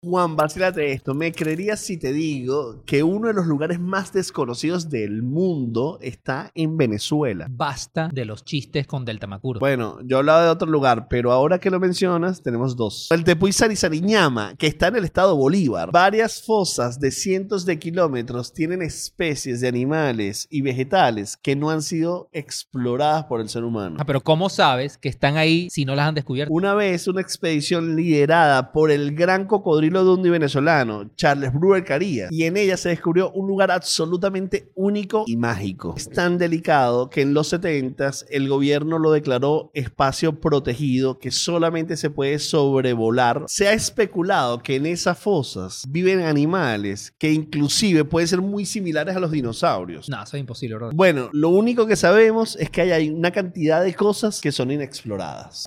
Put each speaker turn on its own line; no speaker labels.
Juan, vacílate esto. ¿Me creerías si te digo que uno de los lugares más desconocidos del mundo está en Venezuela?
Basta de los chistes con Delta Macuro.
Bueno, yo hablaba de otro lugar, pero ahora que lo mencionas, tenemos dos. El Tepuy Sarisariñama, que está en el estado Bolívar. Varias fosas de cientos de kilómetros tienen especies de animales y vegetales que no han sido exploradas por el ser humano.
Ah, pero ¿cómo sabes que están ahí si no las han descubierto?
Una vez una expedición liderada por el gran cocodrilo dundi venezolano, Charles Brewer Carías, y en ella se descubrió un lugar absolutamente único y mágico. Es tan delicado que en los 70 el gobierno lo declaró espacio protegido que solamente se puede sobrevolar. Se ha especulado que en esas fosas viven animales que inclusive pueden ser muy similares a los dinosaurios.
No, eso es imposible, bro.
Bueno, lo único que sabemos es que hay una cantidad de cosas que son inexploradas.